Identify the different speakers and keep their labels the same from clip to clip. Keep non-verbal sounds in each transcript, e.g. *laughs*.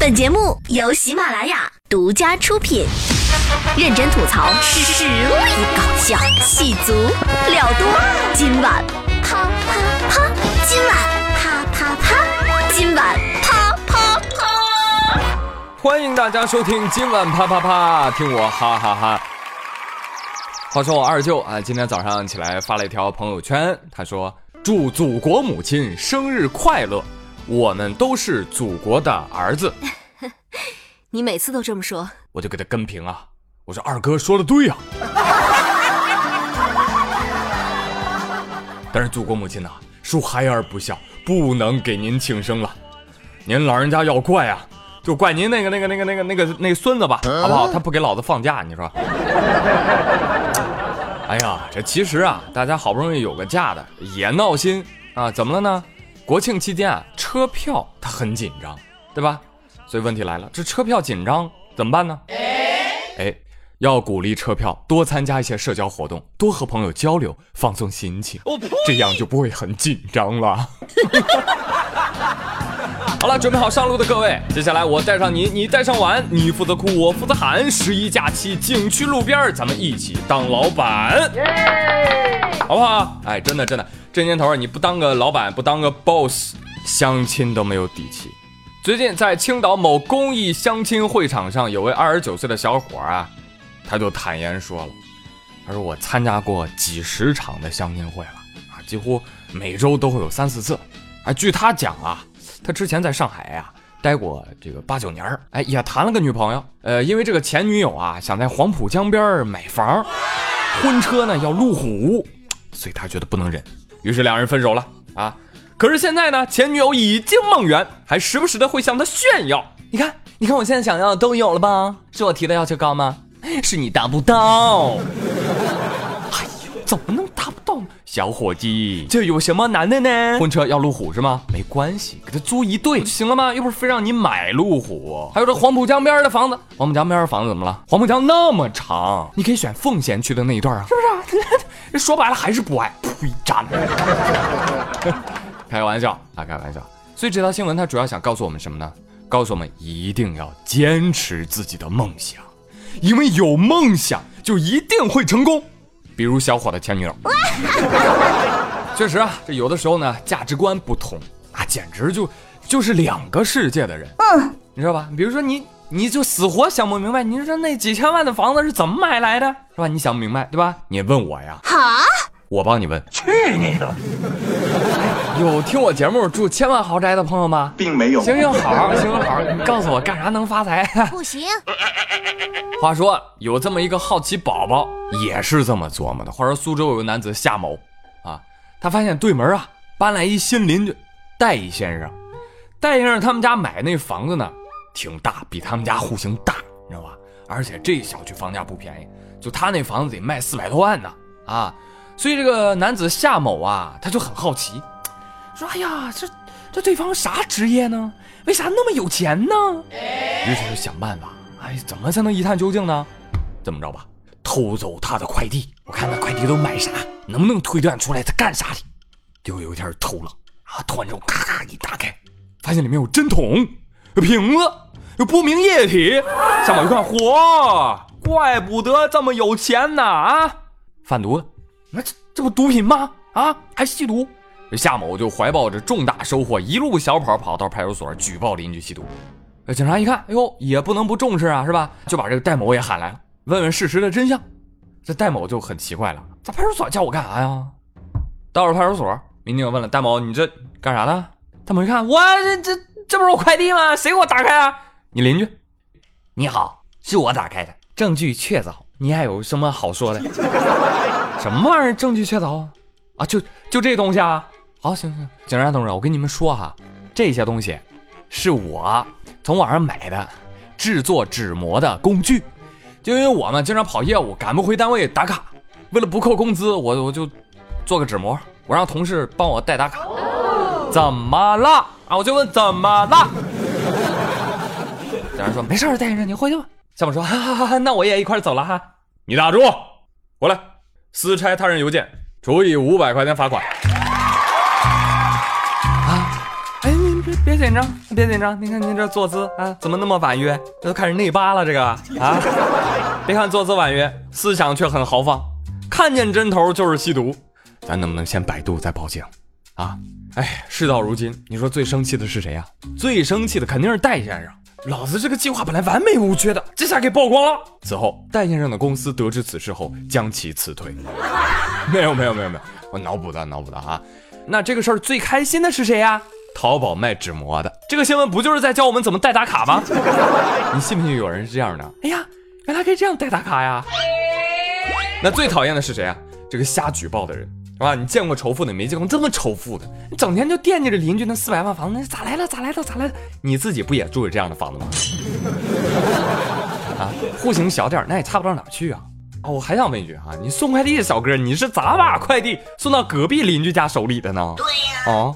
Speaker 1: 本节目由喜马拉雅独家出品，认真吐槽，实力搞笑，戏足了多。今晚啪啪啪，今晚啪啪啪，今晚啪啪啪。
Speaker 2: 欢迎大家收听今晚啪啪啪，听我哈哈哈。话说我二舅啊，今天早上起来发了一条朋友圈，他说：“祝祖国母亲生日快乐，我们都是祖国的儿子。*laughs*
Speaker 1: 你每次都这么说，”
Speaker 2: 我就给他跟评啊，我说二哥说的对呀、*laughs* 但是祖国母亲呐、恕孩儿不孝，不能给您庆生了。您老人家要怪啊，就怪您那个那个那个那个那个那个孙子吧，好不好？他不给老子放假，你说？*laughs* 哎呀，这其实啊，大家好不容易有个假的，也闹心啊！怎么了呢？国庆期间啊，车票它很紧张，对吧？所以问题来了，这车票紧张怎么办呢？哎，要鼓励车票多参加一些社交活动，多和朋友交流，放松心情，这样就不会很紧张了。*laughs* 好了，准备好上路的各位，接下来我带上你，你带上碗，你负责哭，我负责喊。十一假期，景区路边儿，咱们一起当老板，好不好？哎，真的真的，这年头儿你不当个老板，不当个 boss，相亲都没有底气。最近在青岛某公益相亲会场上，有位二十九岁的小伙儿啊，他就坦言说了，他说我参加过几十场的相亲会了啊，几乎每周都会有三四次。啊，据他讲啊，他之前在上海呀、待过这个八九年儿，哎，也谈了个女朋友。呃，因为这个前女友啊，想在黄浦江边儿买房，婚车呢要路虎，所以他觉得不能忍，于是两人分手了啊。可是现在呢，前女友已经梦圆，还时不时的会向他炫耀。你看，你看我现在想要的都有了吧？是我提的要求高吗？是你达不到。*laughs* 哎呦，怎么呢？小伙计，这有什么难的呢？婚车要路虎是吗？没关系，给他租一对就行了吗？又不是非让你买路虎。还有这黄浦江边的房子，黄浦江边的房子怎么了？黄浦江那么长，你可以选奉贤区的那一段啊，是不是、*laughs* 说白了还是不爱，呸，渣男。*laughs* 开个玩笑啊，开个玩笑。所以这条新闻它主要想告诉我们什么呢？告诉我们一定要坚持自己的梦想，因为有梦想就一定会成功。比如小伙的前女友，*laughs* 确实啊，这有的时候呢，价值观不同啊，简直就就是两个世界的人。嗯，你知道吧？比如说你，你就死活想不明白，你说那几千万的房子是怎么买来的，是吧？你想不明白，对吧？你问我呀，
Speaker 1: 好，
Speaker 2: 我帮你问。去你的！有听我节目住千万豪宅的朋友吗？
Speaker 3: 并没有。
Speaker 2: 行行好，行行好，你告诉我干啥能发财？
Speaker 1: 不行，*laughs*
Speaker 2: 话说有这么一个好奇宝宝，也是这么琢磨的。话说苏州有个男子夏某啊，他发现对门啊搬来一新邻居戴一先生。戴先生他们家买那房子呢，挺大，比他们家户型大，你知道吧？而且这小区房价不便宜，就他那房子得卖四百多万呢啊！所以这个男子夏某啊，他就很好奇，说：“哎呀，这这对方啥职业呢？为啥那么有钱呢？”于是就想办法，哎，怎么才能一探究竟呢？这么着吧，偷走他的快递，我看那快递都买啥，能不能推断出来他干啥的？结果有一天偷了啊，突然之后咔咔一打开，发现里面有针筒、有瓶子、有不明液体。上网一看，嚯，怪不得这么有钱呢啊！贩毒的，那这这不毒品吗？啊，还吸毒。夏某就怀抱着重大收获，一路小跑跑到派出所举报邻居吸毒。警察一看，哎呦，也不能不重视啊，是吧？就把这个戴某也喊来了，问问事实的真相。这戴某就很奇怪了，在派出所叫我干啥呀？到了派出所，民警问了戴某：“你这干啥呢？”戴某一看，我这这这不是我快递吗？谁给我打开啊？你邻居。你好，是我打开的，证据确凿。你还有什么好说的？*laughs* 什么玩意儿？证据确凿啊？啊，就就这东西啊？好，行行，警察同志，我跟你们说哈，这些东西是我从网上买的制作纸膜的工具。就因为我们经常跑业务，赶不回单位打卡，为了不扣工资，我我就做个纸膜，我让同事帮我代打卡。怎么了啊？我就问怎么了？警察说没事，戴先生你回去吧。夏某说哈哈哈哈，那我也一块走了哈。你打住，过来，私拆他人邮件，处以五百块钱罚款。紧张，别紧张。您看您这坐姿啊，怎么那么婉约？这都开始内八了，这个啊。*laughs* 别看坐姿婉约，思想却很豪放。看见针头就是吸毒。咱能不能先百度再报警啊？哎，事到如今，你说最生气的是谁呀？最生气的肯定是戴先生。老子这个计划本来完美无缺的，这下给曝光了。此后，戴先生的公司得知此事后，将其辞退。*laughs* 没有没有没有没有，我脑补的脑补的啊。那这个事儿最开心的是谁呀？淘宝卖纸膜的。这个新闻不就是在教我们怎么代打卡吗？*laughs* 你信不信有人是这样的？哎呀，原来可以这样代打卡呀。那最讨厌的是谁啊？这个瞎举报的人。啊，你见过仇富的没见过这么仇富的？你整天就惦记着邻居那四百万房子，咋来了？咋来了？咋来了？你自己不也住着这样的房子吗？*laughs* 啊，户型小点那也差不到哪去啊！啊，我还想问一句啊，你送快递的小哥，你是咋把快递送到隔壁邻居家手里的呢？对呀。啊，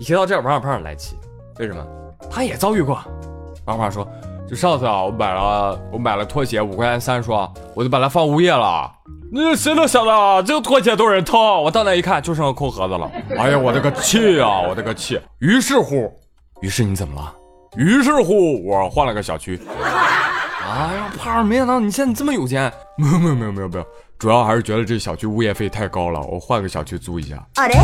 Speaker 2: 一提到这，王小胖来气，为什么？他也遭遇过。王小胖说，就上次啊，我买了我买了拖鞋，五块钱三双，我就把它放物业了。那谁能想到这个拖鞋都是疼？我到那一看，就剩个空盒子了。哎呀，我的个气啊！我的个气！于是乎，于是你怎么了？于是乎，我换了个小区。哎呀，胖儿，没想到你现在这么有钱。*laughs* 没有没有没有没有没有，主要还是觉得这小区物业费太高了，我换个小区租一下。好的。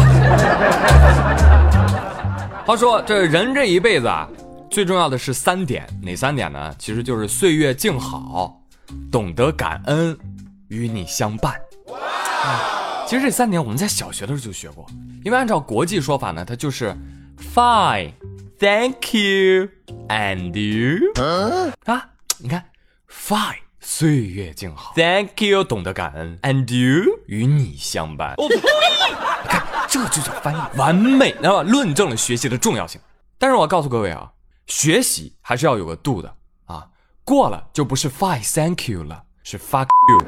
Speaker 2: 话 *laughs* 说，这人这一辈子啊，最重要的是三点，哪三点呢？其实就是岁月静好，懂得感恩。与你相伴。其实这三点我们在小学的时候就学过，因为按照国际说法呢，它就是 fine, thank you, and you 啊，你看 fine 岁月静好，thank you 懂得感恩，and you 与你相伴。你看这就叫翻译完美，那么论证了学习的重要性。但是我告诉各位啊，学习还是要有个度的啊，过了就不是 fine, thank you 了。是 fuck you。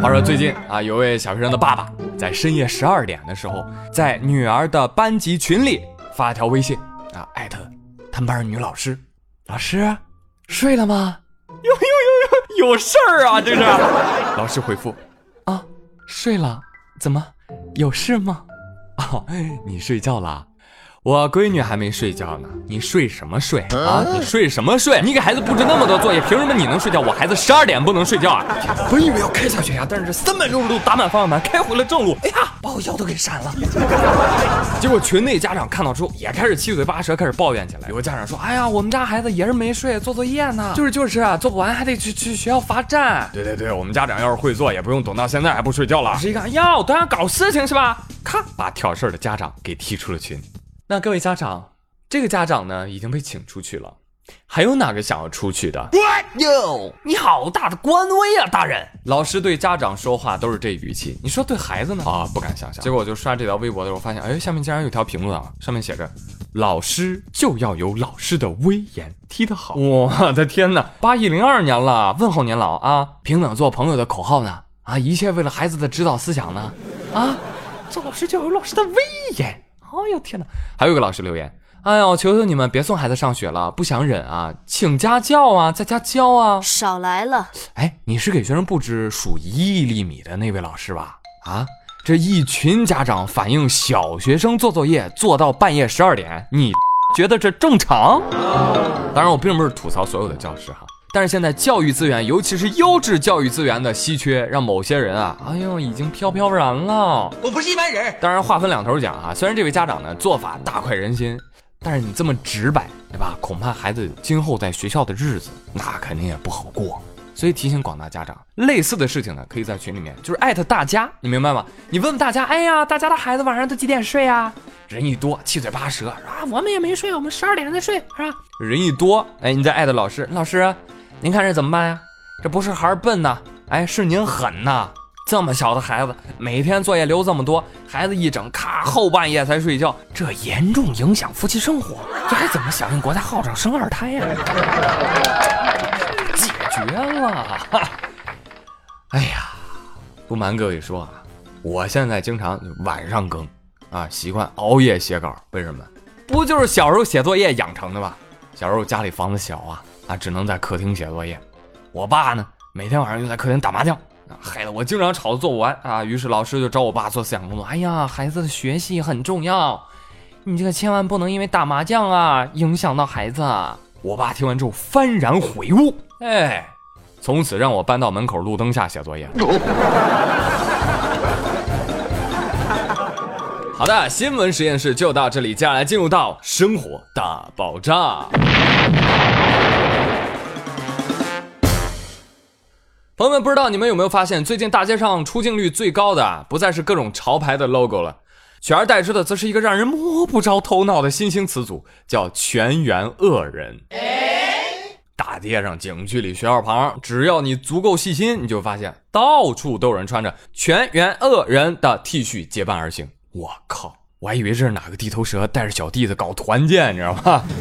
Speaker 2: 话说最近啊，有位小学生的爸爸在深夜十二点的时候，在女儿的班级群里发了条微信啊，艾特他们班女老师，老师睡了吗？有有有有有事儿啊，这是。*laughs* 老师回复啊，睡了，怎么有事吗？哦，*laughs* 你睡觉了。我闺女还没睡觉呢，你睡什么睡啊？你睡什么睡？你给孩子布置那么多作业，凭什么你能睡觉，我孩子十二点不能睡觉啊？本以为要开下悬崖，但是这三百六十度打满方向盘，开回了正路。哎呀，把我腰都给闪了。结果群内家长看到之后，也开始七嘴八舌，开始抱怨起来。有个家长说：“哎呀，我们家孩子也是没睡，做作业呢。就是就是啊，做不完还得去去学校罚站。对对对，我们家长要是会做，也不用等到现在还不睡觉了。老师一看，哟，都想搞事情是吧？咔，把挑事儿的家长给踢出了群。”那各位家长，这个家长呢已经被请出去了，还有哪个想要出去的？哟，你好大的官威啊，大人！老师对家长说话都是这语气，你说对孩子呢？啊，不敢想象。结果我就刷这条微博的时候，发现，哎，下面竟然有条评论啊，上面写着：“老师就要有老师的威严，踢得好！”我的天哪，八一零二年了，问候年老啊，平等做朋友的口号呢？啊，一切为了孩子的指导思想呢？啊，做老师就要有老师的威严。哎呦天哪！还有个老师留言，哎呦，求求你们别送孩子上学了，不想忍啊，请家教啊，在家教啊，
Speaker 1: 少来了。
Speaker 2: 哎，你是给学生布置数一亿粒米的那位老师吧？啊，这一群家长反映小学生做作业做到半夜十二点，你 *laughs* 觉得这正常？当然，我并不是吐槽所有的教师哈。但是现在教育资源，尤其是优质教育资源的稀缺，让某些人啊，哎呦，已经飘飘然了。我不是一般人。当然话分两头讲啊，虽然这位家长呢做法大快人心，但是你这么直白，对吧？恐怕孩子今后在学校的日子，那肯定也不好过。所以提醒广大家长，类似的事情呢，可以在群里面就是艾特大家，你明白吗？你问问大家，哎呀，大家的孩子晚上都几点睡啊？人一多，七嘴八舌啊，我们也没睡，我们十二点才睡，是吧？人一多，哎，你再艾特老师，老师。您看这怎么办呀？这不是孩儿笨呐，哎，是您狠呐！这么小的孩子，每天作业留这么多，孩子一整，咔，后半夜才睡觉，这严重影响夫妻生活，这还怎么响应国家号召生二胎呀？解决了！*laughs* 哎呀，不瞒各位说啊，我现在经常晚上更啊，习惯熬夜写稿，为什么？不就是小时候写作业养成的吗？小时候家里房子小啊。只能在客厅写作业。我爸呢，每天晚上就在客厅打麻将，害得我经常吵得做不完啊。于是老师就找我爸做思想工作。哎呀，孩子的学习很重要，你这个千万不能因为打麻将啊影响到孩子。”我爸听完之后幡然悔悟，哎，从此让我搬到门口路灯下写作业。*laughs* 好的，新闻实验室就到这里，接下来进入到生活大爆炸。朋友们，不知道你们有没有发现，最近大街上出镜率最高的不再是各种潮牌的 logo 了，取而代之的则是一个让人摸不着头脑的新兴词组，叫全员恶人。大街上、景区里、学校旁，只要你足够细心，你就发现到处都有人穿着全员恶人的 T 恤结伴而行。我靠，我还以为这是哪个地头蛇带着小弟子搞团建，你知道吗？*laughs*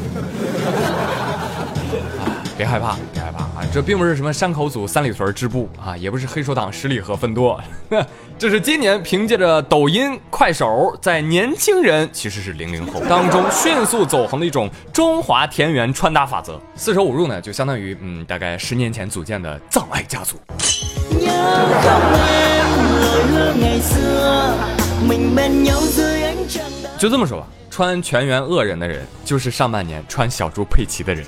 Speaker 2: 别害怕，别害怕啊！这并不是什么山口组三里屯支部啊，也不是黑手党十里河分舵，*laughs* 这是今年凭借着抖音、快手，在年轻人其实是零零后当中迅速走红的一种中华田园穿搭法则。四舍五入呢，就相当于嗯，大概十年前组建的葬爱家族。就这么说吧，穿全员恶人的人，就是上半年穿小猪佩奇的人。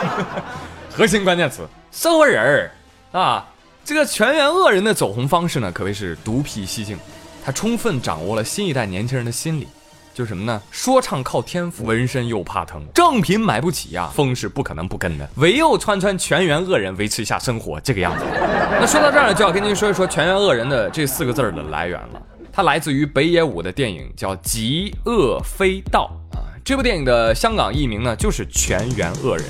Speaker 2: *laughs* 核心关键词：社会人儿啊！这个全员恶人的走红方式呢，可谓是独辟蹊径。他充分掌握了新一代年轻人的心理，就是什么呢？说唱靠天赋，纹身又怕疼，正品买不起呀，风是不可能不跟的，唯有穿穿全员恶人维持一下生活，这个样子。那说到这儿呢，就要跟您说一说全员恶人的这四个字的来源了。它来自于北野武的电影叫《极恶非道》啊，这部电影的香港译名呢就是全员恶人。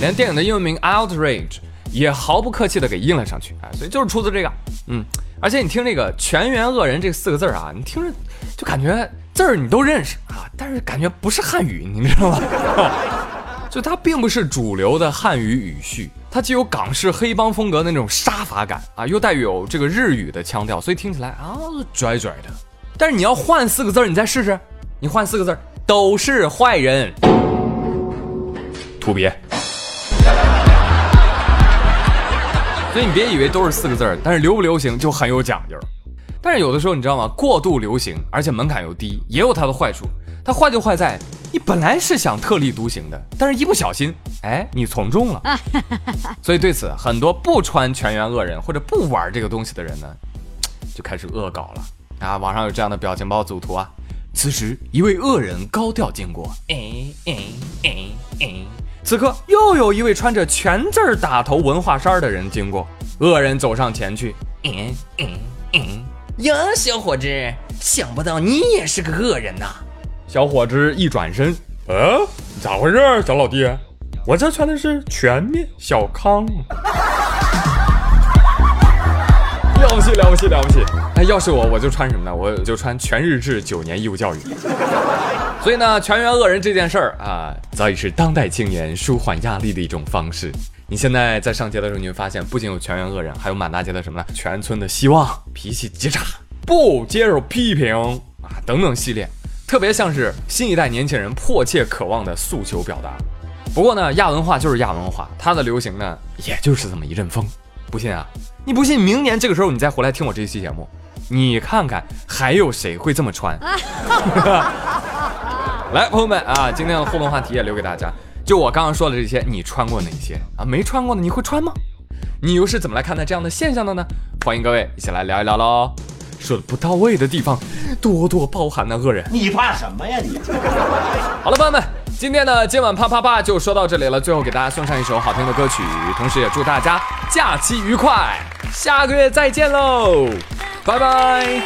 Speaker 2: 连电影的英文名 outrage 也毫不客气的给印了上去，啊，所以就是出自这个，嗯，而且你听这个全员恶人这四个字啊，你听着就感觉字儿你都认识啊，但是感觉不是汉语，你知道吗？*laughs* 就它并不是主流的汉语语序，它既有港式黑帮风格的那种杀伐感啊，又带有这个日语的腔调，所以听起来啊拽拽的。但是你要换四个字儿，你再试试，你换四个字儿，都是坏人，土鳖。所以你别以为都是四个字儿，但是流不流行就很有讲究。但是有的时候你知道吗？过度流行，而且门槛又低，也有它的坏处。它坏就坏在你本来是想特立独行的，但是一不小心，哎，你从众了。*laughs* 所以对此，很多不穿全员恶人或者不玩这个东西的人呢，就开始恶搞了啊！网上有这样的表情包组图啊。此时，一位恶人高调经过，哎哎哎哎。此刻又有一位穿着全字打头文化衫的人经过，恶人走上前去，嗯嗯嗯，呀，小伙子，想不到你也是个恶人呐！小伙子一转身，呃，咋回事，小老弟？我这穿的是全面小康。*laughs* 了不起了不起了不起！哎，要是我，我就穿什么呢？我就穿全日制九年义务教育。所以呢，全员恶人这件事儿啊，早已是当代青年舒缓压力的一种方式。你现在在上街的时候，你会发现，不仅有全员恶人，还有满大街的什么呢？全村的希望，脾气极差，不接受批评啊，等等系列，特别像是新一代年轻人迫切渴望的诉求表达。不过呢，亚文化就是亚文化，它的流行呢，也就是这么一阵风。不信啊？你不信？明年这个时候你再回来听我这一期节目，你看看还有谁会这么穿？来，朋友们啊，今天的互动话题也留给大家。就我刚刚说的这些，你穿过哪些啊？没穿过的你会穿吗？你又是怎么来看待这样的现象的呢？欢迎各位一起来聊一聊喽。说的不到位的地方，多多包涵的，恶人。
Speaker 3: 你怕什么呀你？
Speaker 2: 好了，朋友们，今天的今晚啪啪啪就说到这里了。最后给大家送上一首好听的歌曲，同时也祝大家假期愉快，下个月再见喽，拜拜。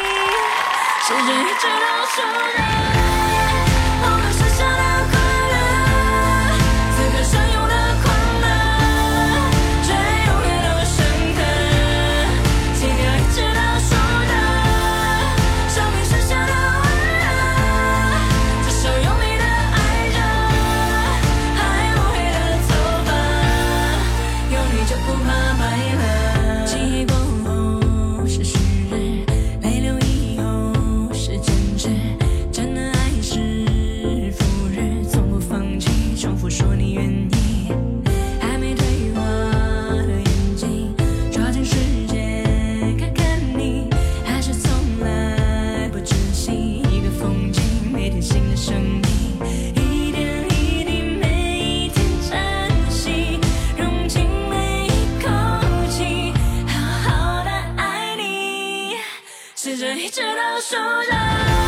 Speaker 4: 是一直倒
Speaker 5: 数着。